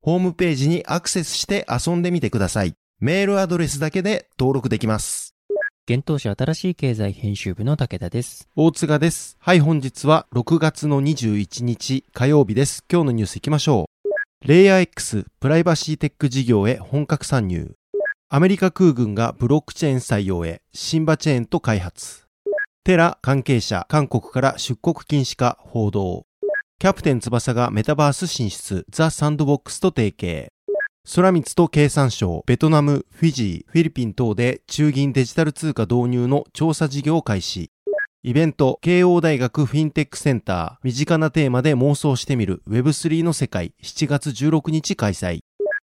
ホームページにアクセスして遊んでみてください。メールアドレスだけで登録できます。現当社新しい経済編集部の武田です。大塚です。はい、本日は6月の21日火曜日です。今日のニュース行きましょう。レイヤー X プライバシーテック事業へ本格参入。アメリカ空軍がブロックチェーン採用へシンバチェーンと開発。テラ関係者韓国から出国禁止か報道。キャプテン翼がメタバース進出ザ・サンドボックスと提携。ソラミツと経産省、ベトナム、フィジー、フィリピン等で中銀デジタル通貨導入の調査事業開始。イベント、慶応大学フィンテックセンター、身近なテーマで妄想してみる Web3 の世界、7月16日開催。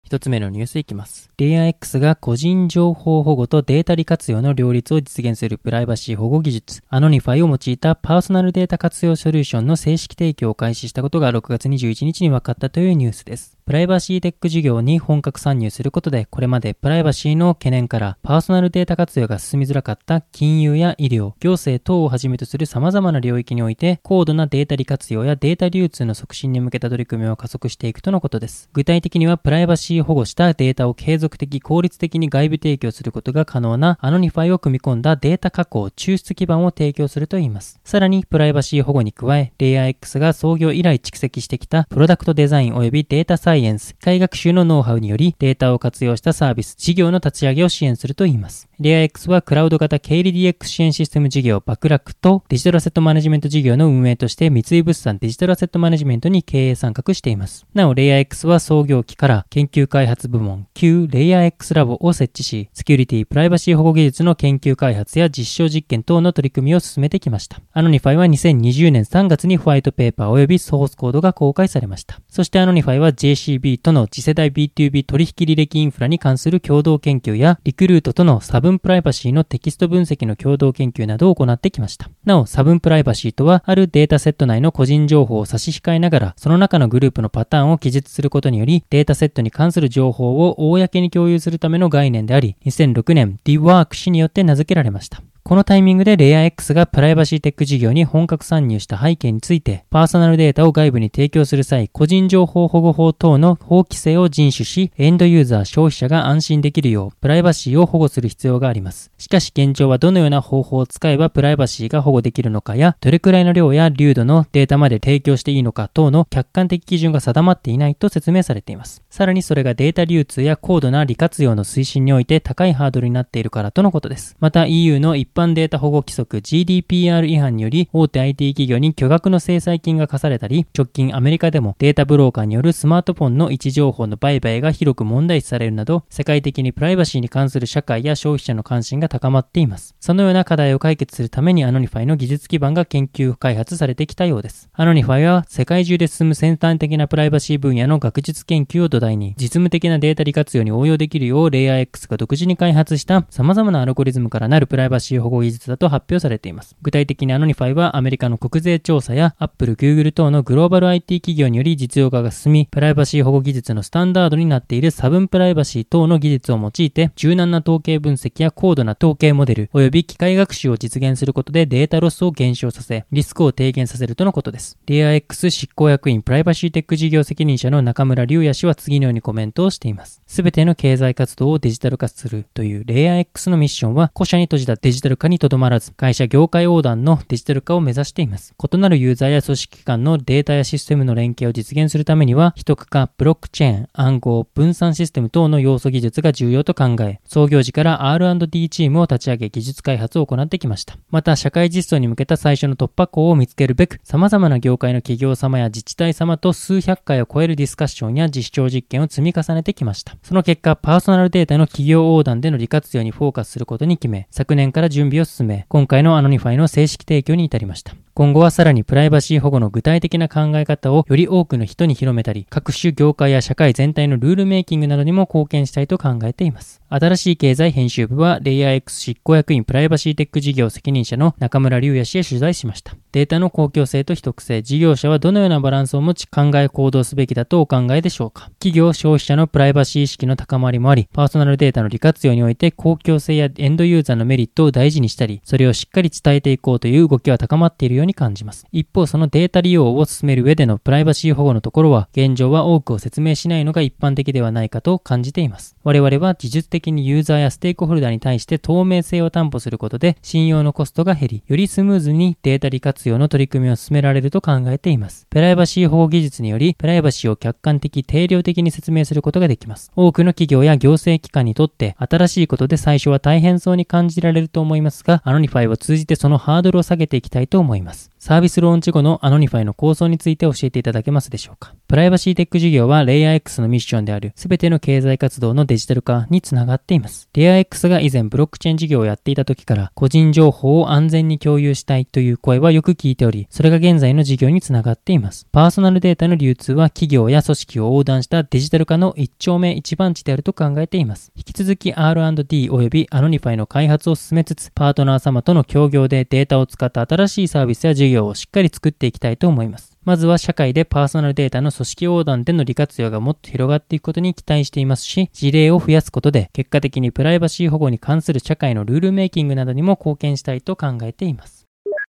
一つ目のニュースいきます。 LayerX が個人情報保護とデータ利活用の両立を実現するプライバシー保護技術、 Anonify を用いたパーソナルデータ活用ソリューションの正式提供を開始したことが6月21日に分かったというニュースです。プライバシーテック事業に本格参入することで、これまでプライバシーの懸念からパーソナルデータ活用が進みづらかった金融や医療、行政等をはじめとする様々な領域において、高度なデータ利活用やデータ流通の促進に向けた取り組みを加速していくとのことです。具体的には、プライバシー保護したデータを継続的、効率的に外部提供することが可能な Anonify を組み込んだデータ加工、抽出基盤を提供するといいます。さらに、プライバシー保護に加え、レイヤー X が創業以来蓄積してきたプロダクトデザイン及びデータサイエンス、機械学習のノウハウにより、データを活用したサービス、事業の立ち上げを支援するといいます。レイヤー X はクラウド型経理 DX 支援システム事業バックラックとデジタルアセットマネジメント事業の運営として三井物産デジタルアセットマネジメントに経営参画しています。なお、レイヤー X は創業期から研究開発部門旧レイヤー X ラボを設置し、セキュリティ、プライバシー保護技術の研究開発や実証実験等の取り組みを進めてきました。 Anonify は2020年3月にホワイトペーパー及びソースコードが公開されました。そしてアノニファイは JC JCB との次世代 B2B 取引履歴インフラに関する共同研究やリクルートとの差分プライバシーのテキスト分析の共同研究などを行ってきました。なお、差分プライバシーとは、あるデータセット内の個人情報を差し控えながら、その中のグループのパターンを記述することにより、データセットに関する情報を公に共有するための概念であり、2006年 Dwork 氏によって名付けられました。このタイミングでレイヤー X がプライバシーテック事業に本格参入した背景について、パーソナルデータを外部に提供する際、個人情報保護法等の法規制を遵守し、エンドユーザー消費者が安心できるよう、プライバシーを保護する必要があります。しかし現状はどのような方法を使えばプライバシーが保護できるのかや、どれくらいの量や流度のデータまで提供していいのか等の客観的基準が定まっていないと説明されています。さらにそれがデータ流通や高度な利活用の推進において高いハードルになっているからとのことです。また EU の一般データ保護規則 GDPR 違反により大手 IT 企業に巨額の制裁金が課されたり、直近アメリカでもデータブローカーによるスマートフォンの位置情報の売買が広く問題視されるなど、世界的にプライバシーに関する社会や消費者の関心が高まっています。そのような課題を解決するために Anonify の技術基盤が研究開発されてきたようです。 Anonify は世界中で進む先端的なプライバシー分野の学術研究を土台に、実務的なデータ利活用に応用できるようレイヤー X が独自に開発した様々なアルゴリズムからなるプライバシー保護技術だと発表されています。具体的に Anonify はアメリカの国税調査や Apple、Google 等のグローバル IT 企業により実用化が進み、プライバシー保護技術のスタンダードになっている差分プライバシー等の技術を用いて、柔軟な統計分析や高度な統計モデル、及び機械学習を実現することでデータロスを減少させ、リスクを低減させるとのことです。 LayerX 執行役員プライバシーテック事業責任者の中村隆也氏は次のようにコメントをしています。すべての経済活動をデジタル化するというレイヤー X のミッションは、古社に閉じたデジタル化にとどまらず、会社業界横断のデジタル化を目指しています。異なるユーザーや組織間のデータやシステムの連携を実現するためには、秘匿化、ブロックチェーン、暗号、分散システム等の要素技術が重要と考え、創業時から R&D チームを立ち上げ技術開発を行ってきました。また、社会実装に向けた最初の突破口を見つけるべく、様々な業界の企業様や自治体様と数百回を超えるディスカッションや実証実験を積み重ねてきました。その結果、パーソナルデータの企業横断での利活用にフォーカスすることに決め、昨年から準準備を進め、今回の Anonify の正式提供に至りました。今後はさらにプライバシー保護の具体的な考え方をより多くの人に広めたり、各種業界や社会全体のルールメイキングなどにも貢献したいと考えています。新しい経済編集部は、 LayerX 執行役員プライバシーテック事業責任者の中村龍矢氏へ取材しました。データの公共性と秘匿性、事業者はどのようなバランスを持ち考え行動すべきだとお考えでしょうか企業、消費者のプライバシー意識の高まりもあり、パーソナルデータの利活用において公共性やエンドユーザーのメリットを大事にしたり、それをしっかり伝えていこうという動きは高まっているように感じます。一方、そのデータ利用を進める上でのプライバシー保護のところは、現状は多くを説明しないのが一般的ではないかと感じています。我々は技術的にユーザーやステークホルダーに対して透明性を担保することで信用のコストが減り、よりスムーズにデータ利活用の取り組みを進められると考えています。プライバシー保護技術により、プライバシーを客観的、定量的に説明することができます。多くの企業や行政機関にとって新しいことで最初は大変そうに感じられると思いますが、 Anonify を通じてそのハードルを下げていきたいと思います。ます。サービスローンチ後の Anonify の構想について教えていただけますでしょうか？プライバシーテック事業はレイヤー X のミッションである全ての経済活動のデジタル化につながっています。レイヤー X が以前ブロックチェーン事業をやっていた時から個人情報を安全に共有したいという声はよく聞いており、それが現在の事業につながっています。パーソナルデータの流通は企業や組織を横断したデジタル化の一丁目一番地であると考えています。引き続き R&D 及びアノニファイの開発を進めつつ、パートナー様との協業でデータを使った新しいサービスや事業をしっかり作っていきたいと思います。まずは社会でパーソナルデータの組織横断での利活用がもっと広がっていくことに期待していますし、事例を増やすことで結果的にプライバシー保護に関する社会のルールメイキングなどにも貢献したいと考えています。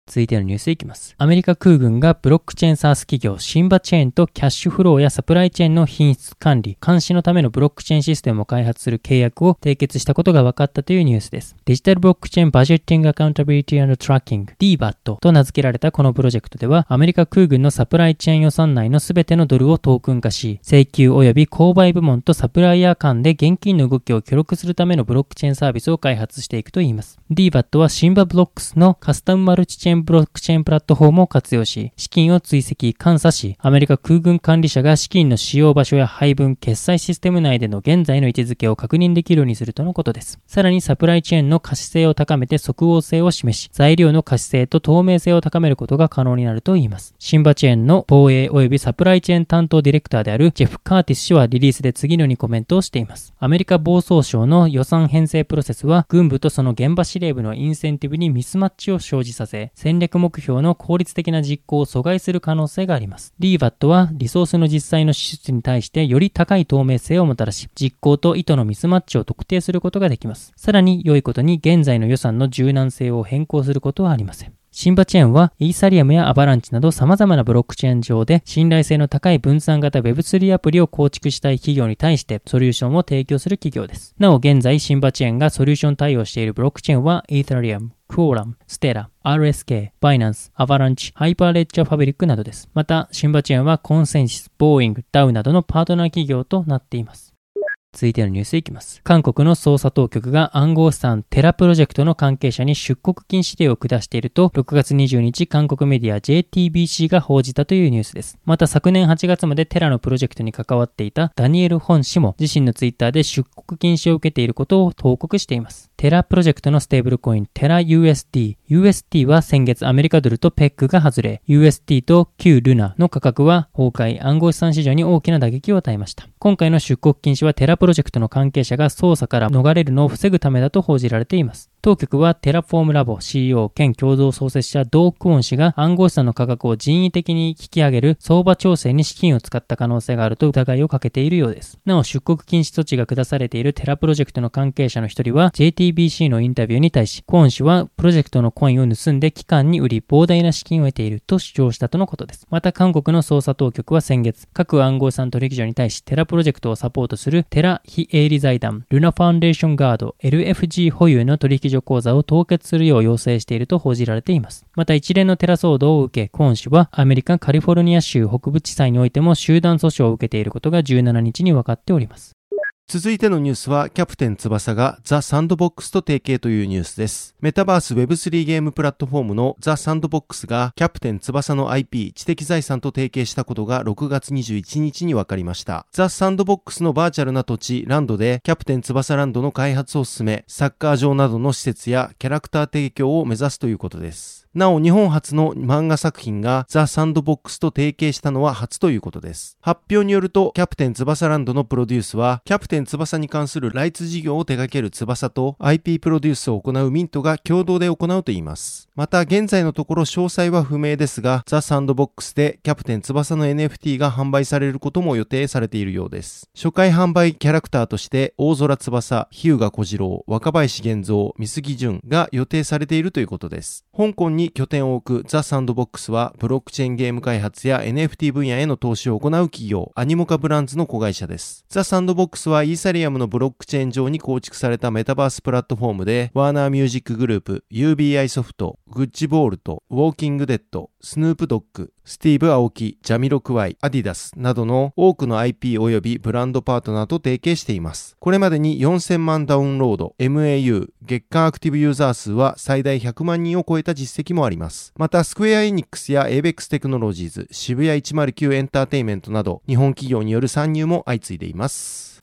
続いてのニュースいきます。アメリカ空軍がブロックチェーンサース企業シンバチェーンとキャッシュフローやサプライチェーンの品質管理、監視のためのブロックチェーンシステムを開発する契約を締結したことが分かったというニュースです。デジタルブロックチェーンバジェッティングアカウンタビリティトラッキング DBAT と名付けられたこのプロジェクトでは、アメリカ空軍のサプライチェーン予算内のすべてのドルをトークン化し、請求及び購買部門とサプライヤー間で現金の動きを記録するためのブロックチェーンサービスを開発していくといいます。DBAT はシンバブロックスのカスタムマルチチェーンンブロックチェーンプラットフォームを活用し、資金を追跡、監査し、アメリカ空軍管理者が資金の使用場所や配分、決済システム内での現在の位置づけを確認できるようにするとのことです。さらにサプライチェーンの可視性を高めて即応性を示し、材料の可視性と透明性を高めることが可能になるといいます。シンバチェーンの防衛及びサプライチェーン担当ディレクターであるジェフ・カーティス氏はリリースで次のようにコメントをしています。アメリカ防総省の予算編成プロセスは、軍部とその現場司令部のインセンティブにミスマッチを生じさせ、戦略目標の効率的な実行を阻害する可能性があります。DVAT はリソースの実際の支出に対してより高い透明性をもたらし、実行と意図のミスマッチを特定することができます。さらに良いことに現在の予算の柔軟性を変更することはありません。シンバチェーンはイーサリアムやアバランチなど様々なブロックチェーン上で信頼性の高い分散型 Web3 アプリを構築したい企業に対してソリューションを提供する企業です。なお現在シンバチェーンがソリューション対応しているブロックチェーンはイーサリアム、クオーラム、ステラ、RSK、バイナンス、アバランチ、ハイパーレッジャーファブリックなどです。また、シンバチェーンはコンセンシス、ボーイング、ダウなどのパートナー企業となっています。続いてのニュースいきます。韓国の捜査当局が暗号資産テラプロジェクトの関係者に出国禁止令を下していると、6月20日韓国メディア JTBC が報じたというニュースです。また昨年8月までテラのプロジェクトに関わっていたダニエル・ホン氏も自身のツイッターで出国禁止を受けていることを報告しています。テラプロジェクトのステーブルコインテラ USD。USD は先月アメリカドルとペックが外れ、USD と旧ルナの価格は崩壊、暗号資産市場に大きな打撃を与えました。今回の出国禁止はテラプロジェクトの関係者が捜査から逃れるのを防ぐためだと報じられています。当局はテラフォームラボ CEO 兼共同創設者ドー・クォン氏が暗号資産の価格を人為的に引き上げる相場調整に資金を使った可能性があると疑いをかけているようです。なお出国禁止措置が下されているテラプロジェクトの関係者の一人は JTBC のインタビューに対しクォン氏はプロジェクトのコインを盗んで機関に売り膨大な資金を得ていると主張したとのことです。また韓国の捜査当局は先月各暗号資産取引所に対しテラプロジェクトをサポートするテラ非営利財団ルナファンデーションガード LFG 保有の取引所口座を凍結するよう要請していると報じられています。また一連のテラ騒動を受け、クォン氏はアメリカカリフォルニア州北部地裁においても集団訴訟を受けていることが17日に分かっております。続いてのニュースは、キャプテン翼がザ・サンドボックスと提携というニュースです。メタバース Web3 ゲームプラットフォームのザ・サンドボックスが、キャプテン翼の IP、知的財産と提携したことが6月21日に分かりました。ザ・サンドボックスのバーチャルな土地、ランドで、キャプテン翼ランドの開発を進め、サッカー場などの施設やキャラクター提供を目指すということです。なお、日本初の漫画作品がザ・サンドボックスと提携したのは初ということです。発表によると、キャプテン翼ランドのプロデュースは、キャプテン翼に関するライツ事業を手掛ける翼と IP プロデュースを行うミントが共同で行うと言います。また、現在のところ詳細は不明ですが、ザ・サンドボックスでキャプテン翼の NFT が販売されることも予定されているようです。初回販売キャラクターとして、大空翼、日向小次郎、若林源三、三杉淳が予定されているということです。香港に拠点を置くザ・サンドボックスは、ブロックチェーンゲーム開発や NFT 分野への投資を行う企業、アニモカブランズの子会社です。ザ・サンドボックスはイーサリアムのブロックチェーン上に構築されたメタバースプラットフォームで、ワーナーミュージックグループ、UBI ソフト、グッチヴォールト、ウォーキングデッド、スヌープドッグ、スティーブ・アオキ、ジャミロクワイ、アディダスなどの多くの IP 及びブランドパートナーと提携しています。これまでに4000万ダウンロード、MAU、月間アクティブユーザー数は最大100万人を超えた実績もあります。また、スクエア・エニックスやエイベックステクノロジーズ、渋谷109エンターテイメントなど、日本企業による参入も相次いでいます。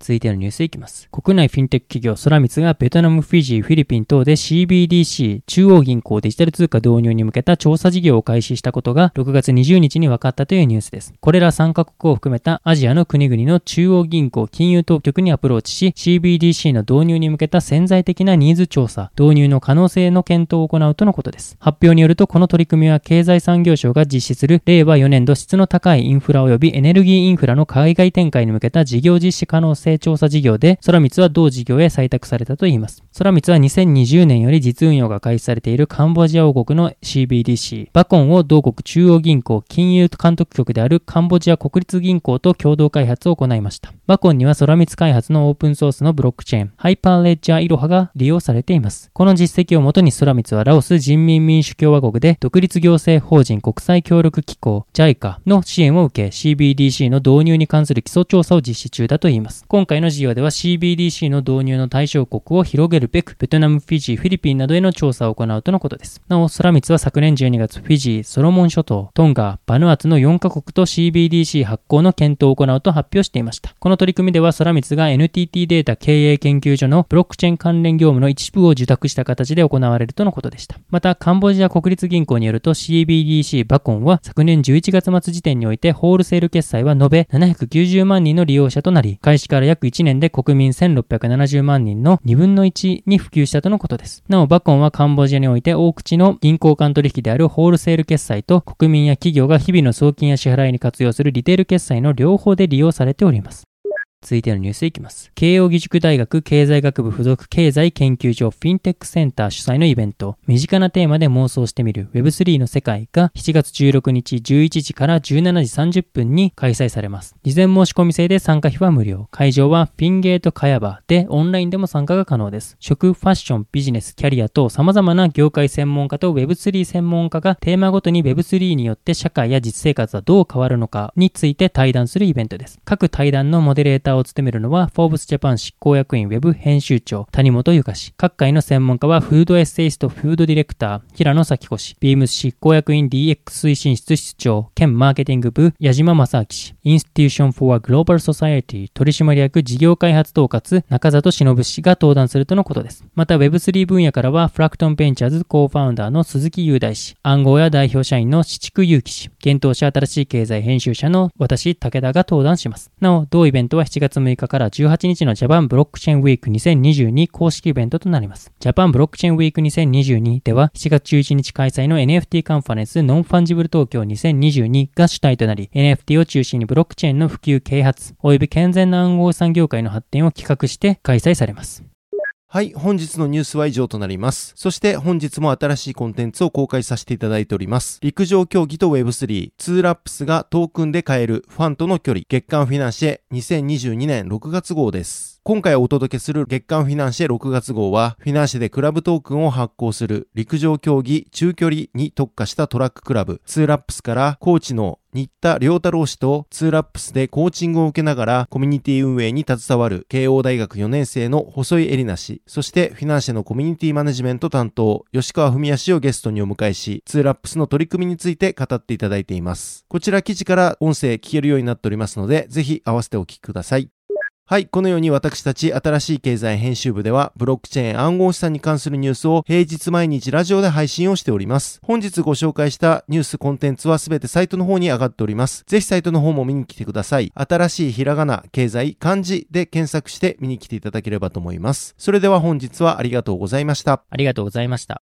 続いてのニュースいきます。国内フィンテック企業ソラミツがベトナム、フィジー、フィリピン等で CBDC 中央銀行デジタル通貨導入に向けた調査事業を開始したことが6月20日に分かったというニュースです。これら3カ国を含めたアジアの国々の中央銀行金融当局にアプローチし CBDC の導入に向けた潜在的なニーズ調査、導入の可能性の検討を行うとのことです。発表によるとこの取り組みは経済産業省が実施する令和4年度質の高いインフラ及びエネルギーインフラの海外展開に向けた事業実施可能性調査事業で、空光は同事業へ採択されたといいます。空光は2020年より実運用が開始されているカンボジア王国の CBDC、バコンを同国中央銀行金融監督局であるカンボジア国立銀行と共同開発を行いました。バコンには空光開発のオープンソースのブロックチェーン、ハイパーレッジャーイロハが利用されています。この実績をもとに空光はラオス人民民主共和国で独立行政法人国際協力機構 JICA の支援を受け CBDC の導入に関する基礎調査を実施中だといいます。今回の事業では CBDC の導入の対象国を広げるべく、ベトナム、フィジー、フィリピンなどへの調査を行うとのことです。なお、空光は昨年12月、フィジー、ソロモン諸島、トンガ、バヌアツの4カ国と CBDC 発行の検討を行うと発表していました。この取り組みでは、空光が NTT データ経営研究所のブロックチェーン関連業務の一部を受託した形で行われるとのことでした。また、カンボジア国立銀行によると CBDC バコンは昨年11月末時点においてホールセール決済は延べ790万人の利用者となり、開始から約1年で国民1670万人の2分の1に普及したとのことです。なお、バコンはカンボジアにおいて大口の銀行間取引であるホールセール決済と国民や企業が日々の送金や支払いに活用するリテール決済の両方で利用されております。続いてのニュースいきます。慶応義塾大学経済学部附属経済研究所フィンテックセンター主催のイベント、身近なテーマで妄想してみる Web3 の世界が7月16日11時から17時30分に開催されます。事前申し込み制で参加費は無料。会場はピンゲートカヤバでオンラインでも参加が可能です。食、ファッション、ビジネス、キャリアと様々な業界専門家と Web3 専門家がテーマごとに Web3 によって社会や実生活はどう変わるのかについて対談するイベントです。各対談のモデレーターを務めるのは、フォーブスジャパン執行役員ウェブ編集長、谷本ゆか氏。各界の専門家は、フードエッセイスト、フードディレクター、平野紗季子氏、ビームス執行役員 DX 推進室室長、兼マーケティング部、矢島正明氏、インスティテューションフォーアグローバルソサエティ取締役事業開発統括、中里忍氏が登壇するとのことです。また Web3 分野からは、フラクトンベンチャーズコーファウンダーの鈴木雄大氏、暗号屋代表社員の紫竹佑騎氏、幻冬舎あたらしい経済編集者の私、武田が登壇します。なお、同イベントは7 7月6日から18日のジャパンブロックチェーンウィーク2022公式イベントとなります。ジャパンブロックチェーンウィーク2022では7月11日開催の NFT カンファレンスノンファンジブル東京2022が主体となり NFT を中心にブロックチェーンの普及啓発及び健全な暗号資産業界の発展を企画して開催されます。はい、本日のニュースは以上となります。そして本日も新しいコンテンツを公開させていただいております。陸上競技と Web3、2ラップスがトークンで買えるファンとの距離、月刊フィナンシェ2022年6月号です。今回お届けする月刊フィナンシェ6月号は、フィナンシェでクラブトークンを発行する陸上競技中距離に特化したトラッククラブ、ツーラップスからコーチの新田良太郎氏とツーラップスでコーチングを受けながらコミュニティ運営に携わる慶応大学4年生の細井絵里奈氏、そしてフィナンシェのコミュニティマネジメント担当、吉川文也氏をゲストにお迎えし、ツーラップスの取り組みについて語っていただいています。こちら記事から音声聞けるようになっておりますので、ぜひ合わせてお聞きください。はい。このように私たち新しい経済編集部では、ブロックチェーン暗号資産に関するニュースを平日毎日ラジオで配信をしております。本日ご紹介したニュースコンテンツはすべてサイトの方に上がっております。ぜひサイトの方も見に来てください。新しいひらがな、経済、漢字で検索して見に来ていただければと思います。それでは本日はありがとうございました。ありがとうございました。